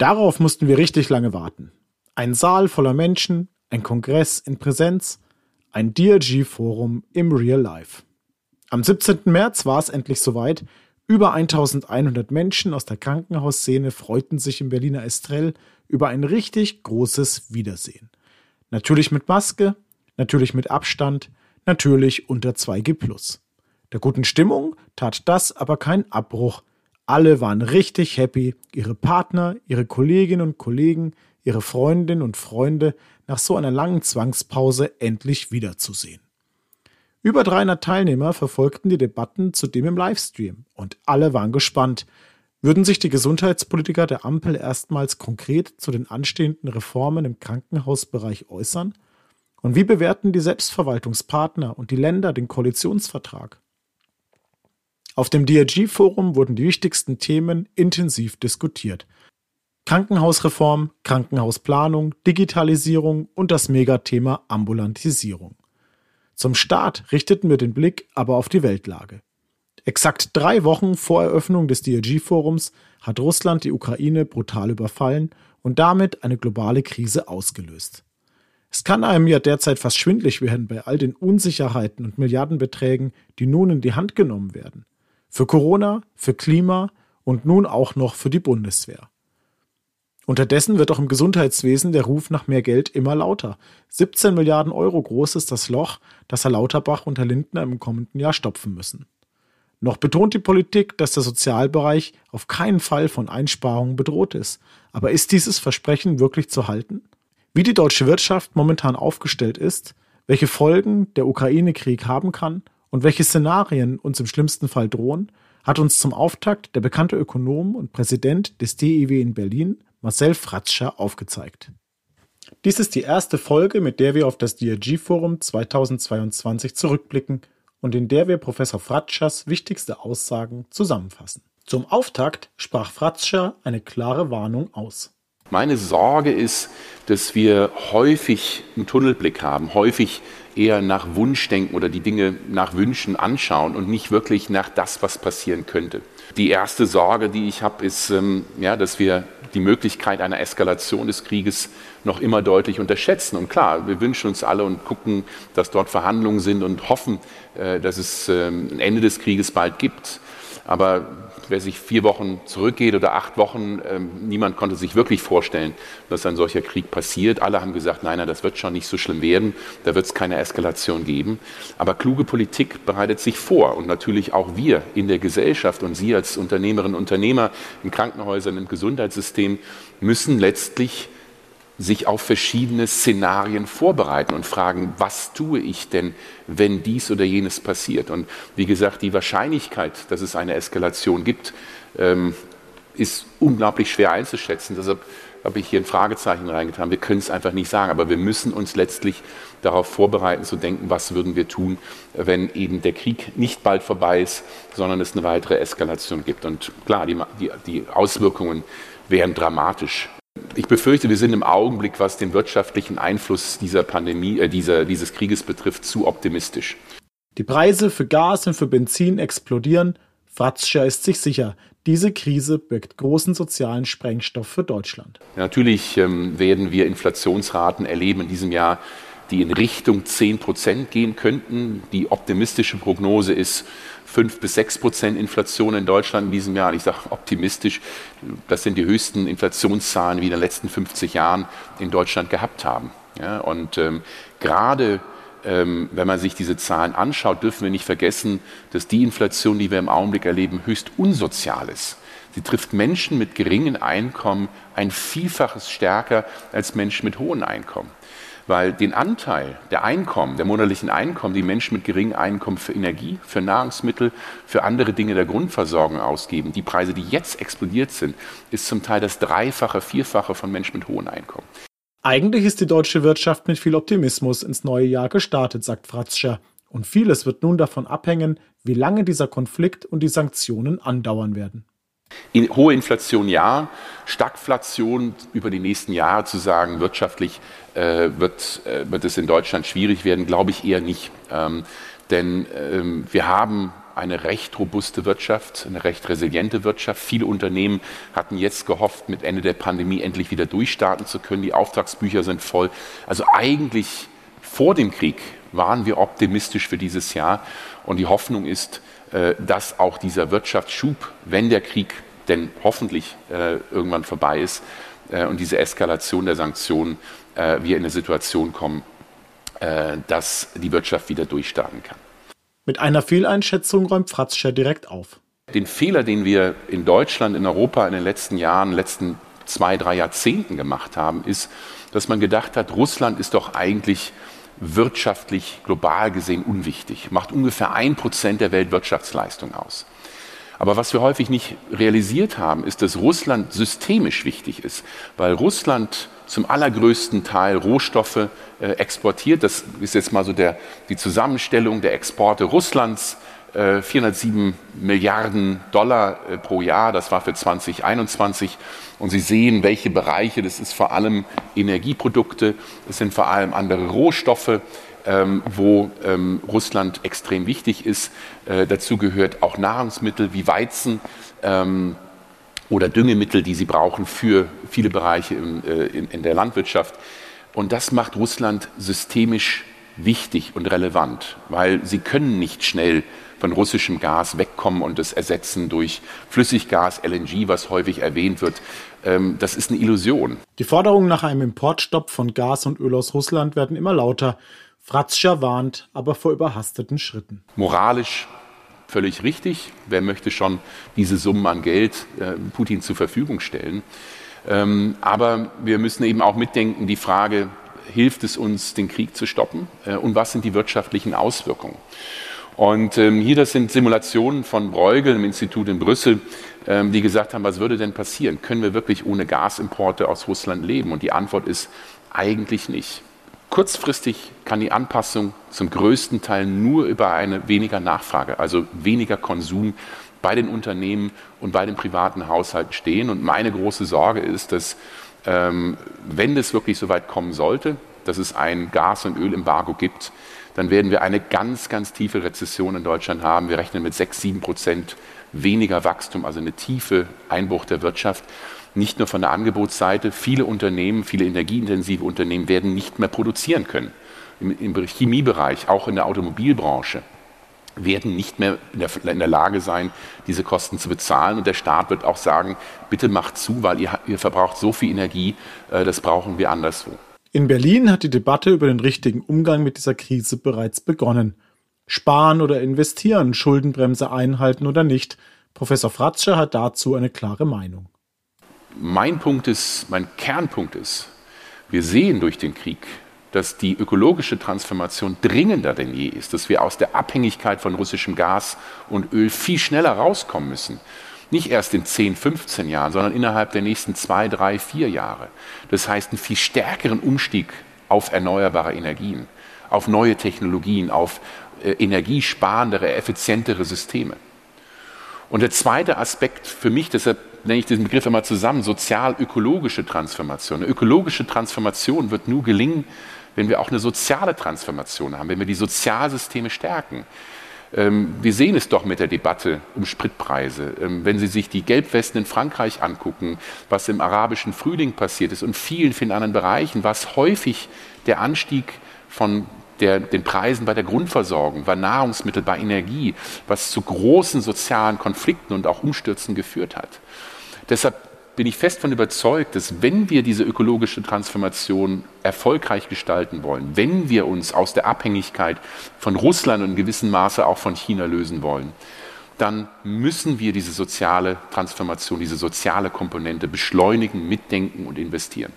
Darauf mussten wir richtig lange warten. Ein Saal voller Menschen, ein Kongress in Präsenz, ein DRG-Forum im Real Life. Am 17. März war es endlich soweit. Über 1100 Menschen aus der Krankenhausszene freuten sich im Berliner Estrell über ein richtig großes Wiedersehen. Natürlich mit Maske, natürlich mit Abstand, natürlich unter 2G+. Der guten Stimmung tat das aber keinen Abbruch. Alle waren richtig happy, ihre Partner, ihre Kolleginnen und Kollegen, ihre Freundinnen und Freunde nach so einer langen Zwangspause endlich wiederzusehen. Über 300 Teilnehmer verfolgten die Debatten zudem im Livestream und alle waren gespannt. Würden sich die Gesundheitspolitiker der Ampel erstmals konkret zu den anstehenden Reformen im Krankenhausbereich äußern? Und wie bewerten die Selbstverwaltungspartner und die Länder den Koalitionsvertrag? Auf dem DRG-Forum wurden die wichtigsten Themen intensiv diskutiert. Krankenhausreform, Krankenhausplanung, Digitalisierung und das Megathema Ambulantisierung. Zum Start richteten wir den Blick aber auf die Weltlage. Exakt drei Wochen vor Eröffnung des DRG-Forums hat Russland die Ukraine brutal überfallen und damit eine globale Krise ausgelöst. Es kann einem ja derzeit fast schwindlig werden bei all den Unsicherheiten und Milliardenbeträgen, die nun in die Hand genommen werden. Für Corona, für Klima und nun auch noch für die Bundeswehr. Unterdessen wird auch im Gesundheitswesen der Ruf nach mehr Geld immer lauter. 17 Milliarden Euro groß ist das Loch, das Herr Lauterbach und Herr Lindner im kommenden Jahr stopfen müssen. Noch betont die Politik, dass der Sozialbereich auf keinen Fall von Einsparungen bedroht ist. Aber ist dieses Versprechen wirklich zu halten? Wie die deutsche Wirtschaft momentan aufgestellt ist, welche Folgen der Ukraine-Krieg haben kann und welche Szenarien uns im schlimmsten Fall drohen, hat uns zum Auftakt der bekannte Ökonom und Präsident des DIW in Berlin, Marcel Fratscher aufgezeigt. Dies ist die erste Folge, mit der wir auf das DRG-Forum 2022 zurückblicken und in der wir Professor Fratschers wichtigste Aussagen zusammenfassen. Zum Auftakt sprach Fratscher eine klare Warnung aus. Meine Sorge ist, dass wir häufig einen Tunnelblick haben, häufig eher nach Wunschdenken oder die Dinge nach Wünschen anschauen und nicht wirklich nach das, was passieren könnte. Die erste Sorge, die ich habe, ist, ähm, ja, dass wir die Möglichkeit einer Eskalation des Krieges noch immer deutlich unterschätzen. Und klar, wir wünschen uns alle und gucken, dass dort Verhandlungen sind und hoffen, äh, dass es ähm, ein Ende des Krieges bald gibt. Aber wer sich vier Wochen zurückgeht oder acht Wochen, ähm, niemand konnte sich wirklich vorstellen, dass ein solcher Krieg passiert. Alle haben gesagt, nein, nein, das wird schon nicht so schlimm werden, da wird es keine Eskalation geben. Aber kluge Politik bereitet sich vor und natürlich auch wir in der Gesellschaft und Sie als Unternehmerinnen und Unternehmer in Krankenhäusern, im Gesundheitssystem müssen letztlich sich auf verschiedene Szenarien vorbereiten und fragen, was tue ich denn, wenn dies oder jenes passiert. Und wie gesagt, die Wahrscheinlichkeit, dass es eine Eskalation gibt, ähm, ist unglaublich schwer einzuschätzen. Deshalb habe ich hier ein Fragezeichen reingetan. Wir können es einfach nicht sagen, aber wir müssen uns letztlich darauf vorbereiten zu denken, was würden wir tun, wenn eben der Krieg nicht bald vorbei ist, sondern es eine weitere Eskalation gibt. Und klar, die, die, die Auswirkungen wären dramatisch. Ich befürchte, wir sind im Augenblick, was den wirtschaftlichen Einfluss dieser Pandemie, äh, dieser, dieses Krieges betrifft, zu optimistisch. Die Preise für Gas und für Benzin explodieren. Fratscher ist sich sicher, diese Krise birgt großen sozialen Sprengstoff für Deutschland. Natürlich ähm, werden wir Inflationsraten erleben in diesem Jahr, die in Richtung 10 Prozent gehen könnten. Die optimistische Prognose ist 5 bis 6 Prozent Inflation in Deutschland in diesem Jahr. Ich sage optimistisch, das sind die höchsten Inflationszahlen, wie in den letzten 50 Jahren in Deutschland gehabt haben. Ja, und ähm, gerade ähm, wenn man sich diese Zahlen anschaut, dürfen wir nicht vergessen, dass die Inflation, die wir im Augenblick erleben, höchst unsozial ist. Sie trifft Menschen mit geringen Einkommen ein Vielfaches stärker als Menschen mit hohen Einkommen weil den Anteil der Einkommen, der monatlichen Einkommen, die Menschen mit geringem Einkommen für Energie, für Nahrungsmittel, für andere Dinge der Grundversorgung ausgeben, die Preise, die jetzt explodiert sind, ist zum Teil das Dreifache, Vierfache von Menschen mit hohen Einkommen. Eigentlich ist die deutsche Wirtschaft mit viel Optimismus ins neue Jahr gestartet, sagt Fratscher. Und vieles wird nun davon abhängen, wie lange dieser Konflikt und die Sanktionen andauern werden. In, hohe Inflation ja, Stagflation über die nächsten Jahre zu sagen, wirtschaftlich äh, wird, äh, wird es in Deutschland schwierig werden, glaube ich eher nicht. Ähm, denn ähm, wir haben eine recht robuste Wirtschaft, eine recht resiliente Wirtschaft. Viele Unternehmen hatten jetzt gehofft, mit Ende der Pandemie endlich wieder durchstarten zu können. Die Auftragsbücher sind voll. Also eigentlich vor dem Krieg waren wir optimistisch für dieses Jahr. Und die Hoffnung ist, äh, dass auch dieser Wirtschaftsschub, wenn der Krieg denn hoffentlich äh, irgendwann vorbei ist äh, und diese Eskalation der Sanktionen, wir in eine Situation kommen, dass die Wirtschaft wieder durchstarten kann. Mit einer Fehleinschätzung räumt Fratzscher direkt auf. Den Fehler, den wir in Deutschland, in Europa in den letzten Jahren, letzten zwei, drei Jahrzehnten gemacht haben, ist, dass man gedacht hat, Russland ist doch eigentlich wirtschaftlich global gesehen unwichtig, macht ungefähr ein Prozent der Weltwirtschaftsleistung aus. Aber was wir häufig nicht realisiert haben, ist, dass Russland systemisch wichtig ist, weil Russland zum allergrößten Teil Rohstoffe äh, exportiert. Das ist jetzt mal so der, die Zusammenstellung der Exporte Russlands 407 äh, Milliarden Dollar äh, pro Jahr, das war für 2021. Und Sie sehen, welche Bereiche, das ist vor allem Energieprodukte, das sind vor allem andere Rohstoffe, ähm, wo ähm, Russland extrem wichtig ist. Äh, dazu gehört auch Nahrungsmittel wie Weizen ähm, oder Düngemittel, die sie brauchen für viele Bereiche in, in, in der Landwirtschaft. Und das macht Russland systemisch wichtig und relevant, weil sie können nicht schnell von russischem Gas wegkommen und es ersetzen durch Flüssiggas, LNG, was häufig erwähnt wird. Ähm, das ist eine Illusion. Die Forderungen nach einem Importstopp von Gas und Öl aus Russland werden immer lauter. Fratzscher warnt aber vor überhasteten Schritten. Moralisch völlig richtig. Wer möchte schon diese Summen an Geld äh, Putin zur Verfügung stellen? Ähm, aber wir müssen eben auch mitdenken, die Frage, hilft es uns, den Krieg zu stoppen? Äh, und was sind die wirtschaftlichen Auswirkungen? Und ähm, hier, das sind Simulationen von Bruegel im Institut in Brüssel, ähm, die gesagt haben, was würde denn passieren? Können wir wirklich ohne Gasimporte aus Russland leben? Und die Antwort ist eigentlich nicht. Kurzfristig kann die Anpassung zum größten Teil nur über eine weniger Nachfrage, also weniger Konsum bei den Unternehmen und bei den privaten Haushalten stehen. Und meine große Sorge ist, dass ähm, wenn es wirklich so weit kommen sollte, dass es ein Gas- und Ölembargo gibt, dann werden wir eine ganz, ganz tiefe Rezession in Deutschland haben. Wir rechnen mit sechs, sieben Prozent weniger Wachstum, also eine tiefe Einbruch der Wirtschaft. Nicht nur von der Angebotsseite. Viele Unternehmen, viele energieintensive Unternehmen werden nicht mehr produzieren können. Im, im Chemiebereich, auch in der Automobilbranche werden nicht mehr in der, in der, Lage sein, diese Kosten zu bezahlen. Und der Staat wird auch sagen, bitte macht zu, weil ihr, ihr verbraucht so viel Energie, äh, das brauchen wir anderswo. In Berlin hat die Debatte über den richtigen Umgang mit dieser Krise bereits begonnen. Sparen oder investieren, Schuldenbremse einhalten oder nicht. Professor Fratscher hat dazu eine klare Meinung. Mein Punkt ist, mein Kernpunkt ist, wir sehen durch den Krieg, dass die ökologische Transformation dringender denn je ist, dass wir aus der Abhängigkeit von russischem Gas und Öl viel schneller rauskommen müssen. Nicht erst in 10, 15 Jahren, sondern innerhalb der nächsten zwei, drei, vier Jahre. Das heißt, einen viel stärkeren Umstieg auf erneuerbare Energien, auf neue Technologien, auf äh, energiesparendere, effizientere Systeme. Und der zweite Aspekt für mich, deshalb nenne ich diesen Begriff einmal zusammen, sozial-ökologische Transformation. Eine ökologische Transformation wird nur gelingen, wenn wir auch eine soziale Transformation haben, wenn wir die Sozialsysteme stärken. Ähm, wir sehen es doch mit der Debatte um Spritpreise. Ähm, wenn Sie sich die Gelbwesten in Frankreich angucken, was im arabischen Frühling passiert ist und vielen, vielen anderen Bereichen, was häufig der Anstieg von der, den Preisen bei der Grundversorgung, bei Nahrungsmitteln, bei Energie, was zu großen sozialen Konflikten und auch Umstürzen geführt hat. Deshalb bin ich fest davon überzeugt, dass wenn wir diese ökologische Transformation erfolgreich gestalten wollen, wenn wir uns aus der Abhängigkeit von Russland und in gewissem Maße auch von China lösen wollen, dann müssen wir diese soziale Transformation, diese soziale Komponente beschleunigen, mitdenken und investieren.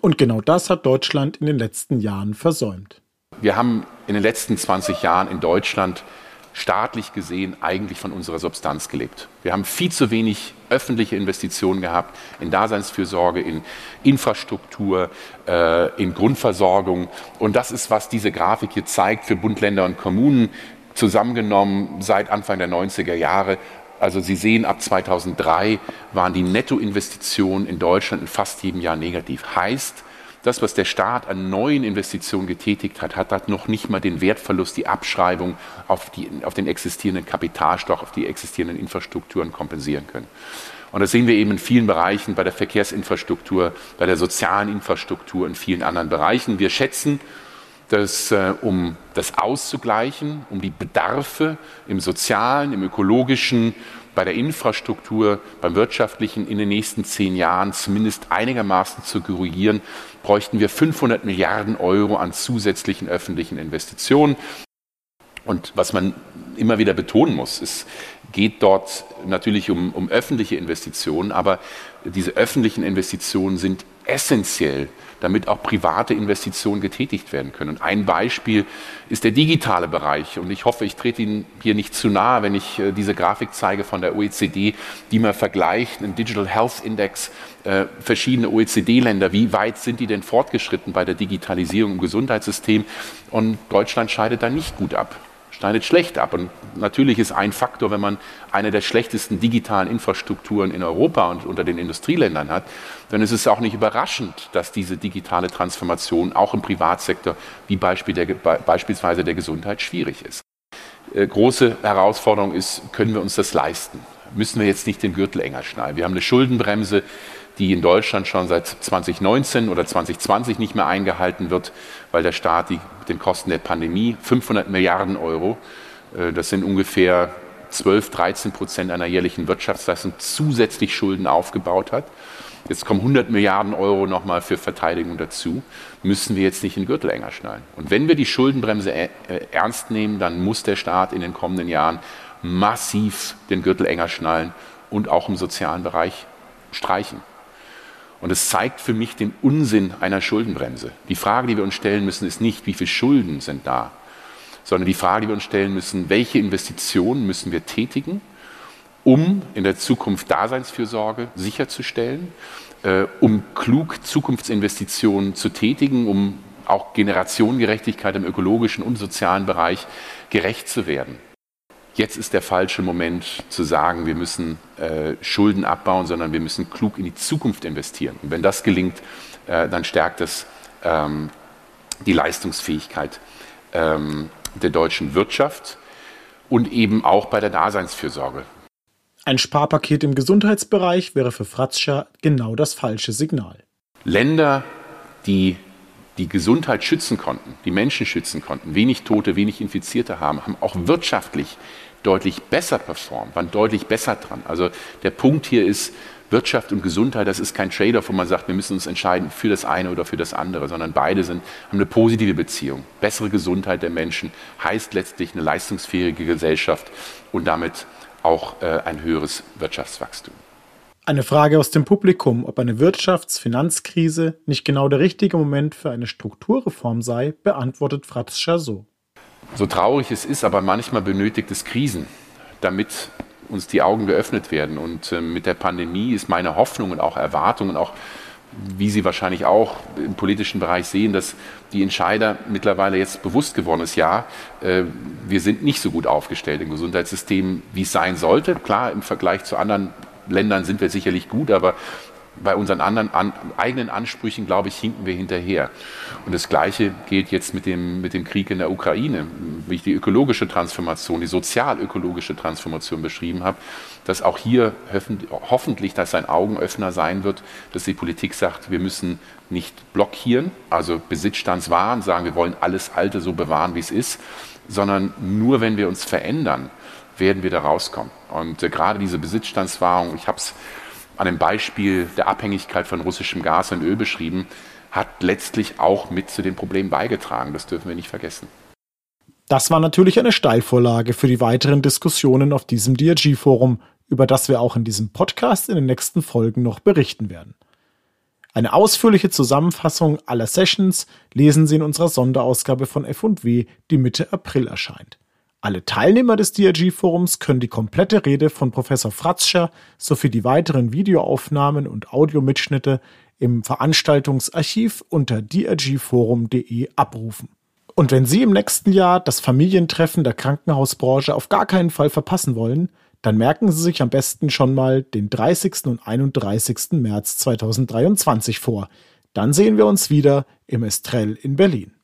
Und genau das hat Deutschland in den letzten Jahren versäumt. Wir haben in den letzten 20 Jahren in Deutschland staatlich gesehen eigentlich von unserer Substanz gelebt. Wir haben viel zu wenig öffentliche Investitionen gehabt in Daseinsfürsorge, in Infrastruktur, äh, in Grundversorgung. Und das ist, was diese Grafik hier zeigt für Bund, Länder und Kommunen, zusammengenommen seit Anfang der 90er Jahre. Also Sie sehen, ab 2003 waren die Nettoinvestitionen in Deutschland in fast jedem Jahr negativ. Heißt, das, was der Staat an neuen Investitionen getätigt hat, hat das noch nicht mal den Wertverlust, die Abschreibung auf, die, auf den existierenden Kapitalstock, auf die existierenden Infrastrukturen kompensieren können. Und das sehen wir eben in vielen Bereichen, bei der Verkehrsinfrastruktur, bei der sozialen Infrastruktur, in vielen anderen Bereichen. Wir schätzen, dass äh, um das auszugleichen, um die Bedarfe im sozialen, im ökologischen, bei der Infrastruktur, beim wirtschaftlichen in den nächsten zehn Jahren zumindest einigermaßen zu korrigieren, bräuchten wir 500 Milliarden Euro an zusätzlichen öffentlichen Investitionen. Und was man immer wieder betonen muss, es geht dort natürlich um, um öffentliche Investitionen, aber diese öffentlichen Investitionen sind essentiell damit auch private Investitionen getätigt werden können. Und ein Beispiel ist der digitale Bereich. Und ich hoffe, ich trete Ihnen hier nicht zu nahe, wenn ich äh, diese Grafik zeige von der OECD, die mal vergleicht, einen Digital Health Index, äh, verschiedene OECD-Länder, wie weit sind die denn fortgeschritten bei der Digitalisierung im Gesundheitssystem? Und Deutschland scheidet da nicht gut ab schneidet schlecht ab. Und natürlich ist ein Faktor, wenn man eine der schlechtesten digitalen Infrastrukturen in Europa und unter den Industrieländern hat, dann ist es auch nicht überraschend, dass diese digitale Transformation auch im Privatsektor wie Beispiel der, beispielsweise der Gesundheit schwierig ist. Äh, große Herausforderung ist, können wir uns das leisten? Müssen wir jetzt nicht den Gürtel enger schnallen? Wir haben eine Schuldenbremse, die in Deutschland schon seit 2019 oder 2020 nicht mehr eingehalten wird, weil der Staat die, den Kosten der Pandemie 500 Milliarden Euro, äh, das sind ungefähr 12, 13 Prozent einer jährlichen Wirtschaftsleistung, zusätzlich Schulden aufgebaut hat. Jetzt kommen 100 Milliarden Euro nochmal für Verteidigung dazu. Müssen wir jetzt nicht den Gürtel enger schnallen. Und wenn wir die Schuldenbremse äh, ernst nehmen, dann muss der Staat in den kommenden Jahren massiv den Gürtel enger schnallen und auch im sozialen Bereich streichen. Und es zeigt für mich den Unsinn einer Schuldenbremse. Die Frage, die wir uns stellen müssen, ist nicht, wie viele Schulden sind da, sondern die Frage, die wir uns stellen müssen, welche Investitionen müssen wir tätigen, um in der Zukunft Daseinsfürsorge sicherzustellen, äh, um klug Zukunftsinvestitionen zu tätigen, um auch Generationengerechtigkeit im ökologischen und sozialen Bereich gerecht zu werden jetzt ist der falsche Moment zu sagen, wir müssen äh, Schulden abbauen, sondern wir müssen klug in die Zukunft investieren. Und wenn das gelingt, äh, dann stärkt es ähm, die Leistungsfähigkeit ähm, der deutschen Wirtschaft und eben auch bei der Daseinsfürsorge. Ein Sparpaket im Gesundheitsbereich wäre für Fratzscher genau das falsche Signal. Länder, die die Gesundheit schützen konnten, die Menschen schützen konnten, wenig Tote, wenig Infizierte haben, haben auch wirtschaftlich deutlich besser performt, waren deutlich besser dran. Also der Punkt hier ist, Wirtschaft und Gesundheit, das ist kein Trade-off, wo man sagt, wir müssen uns entscheiden für das eine oder für das andere, sondern beide sind, haben eine positive Beziehung. Bessere Gesundheit der Menschen heißt letztlich eine leistungsfähige Gesellschaft und damit auch äh, ein höheres Wirtschaftswachstum. Eine Frage aus dem Publikum, ob eine Wirtschafts-Finanzkrise nicht genau der richtige Moment für eine Strukturreform sei, beantwortet Fratzscher so. So traurig es ist, aber manchmal benötigt es Krisen, damit uns die Augen geöffnet werden. Und äh, mit der Pandemie ist meine Hoffnung und auch Erwartung und auch, wie Sie wahrscheinlich auch im politischen Bereich sehen, dass die Entscheider mittlerweile jetzt bewusst geworden ist, ja, äh, wir sind nicht so gut aufgestellt im Gesundheitssystem, wie es sein sollte. Klar, im Vergleich zu anderen Ländern sind wir sicherlich gut, aber bei unseren anderen an, eigenen Ansprüchen, glaube ich, hinken wir hinterher. Und das Gleiche gilt jetzt mit dem, mit dem Krieg in der Ukraine, wie ich die ökologische Transformation, die sozial-ökologische Transformation beschrieben habe, dass auch hier hoffentlich das ein Augenöffner sein wird, dass die Politik sagt, wir müssen nicht blockieren, also Besitzstandswahren, sagen, wir wollen alles Alte so bewahren, wie es ist, sondern nur wenn wir uns verändern, werden wir da rauskommen. Und äh, gerade diese Besitzstandswahrung, ich habe es an dem Beispiel der Abhängigkeit von russischem Gas und Öl beschrieben, hat letztlich auch mit zu den Problemen beigetragen. Das dürfen wir nicht vergessen. Das war natürlich eine Steilvorlage für die weiteren Diskussionen auf diesem DRG-Forum, über das wir auch in diesem Podcast in den nächsten Folgen noch berichten werden. Eine ausführliche Zusammenfassung aller Sessions lesen Sie in unserer Sonderausgabe von F&W, die Mitte April erscheint. Alle Teilnehmer des DRG-Forums können die komplette Rede von Professor Fratzscher sowie die weiteren Videoaufnahmen und Audiomitschnitte im Veranstaltungsarchiv unter drgforum.de abrufen. Und wenn Sie im nächsten Jahr das Familientreffen der Krankenhausbranche auf gar keinen Fall verpassen wollen, dann merken Sie sich am besten schon mal den 30. und 31. März 2023 vor. Dann sehen wir uns wieder im Estrell in Berlin.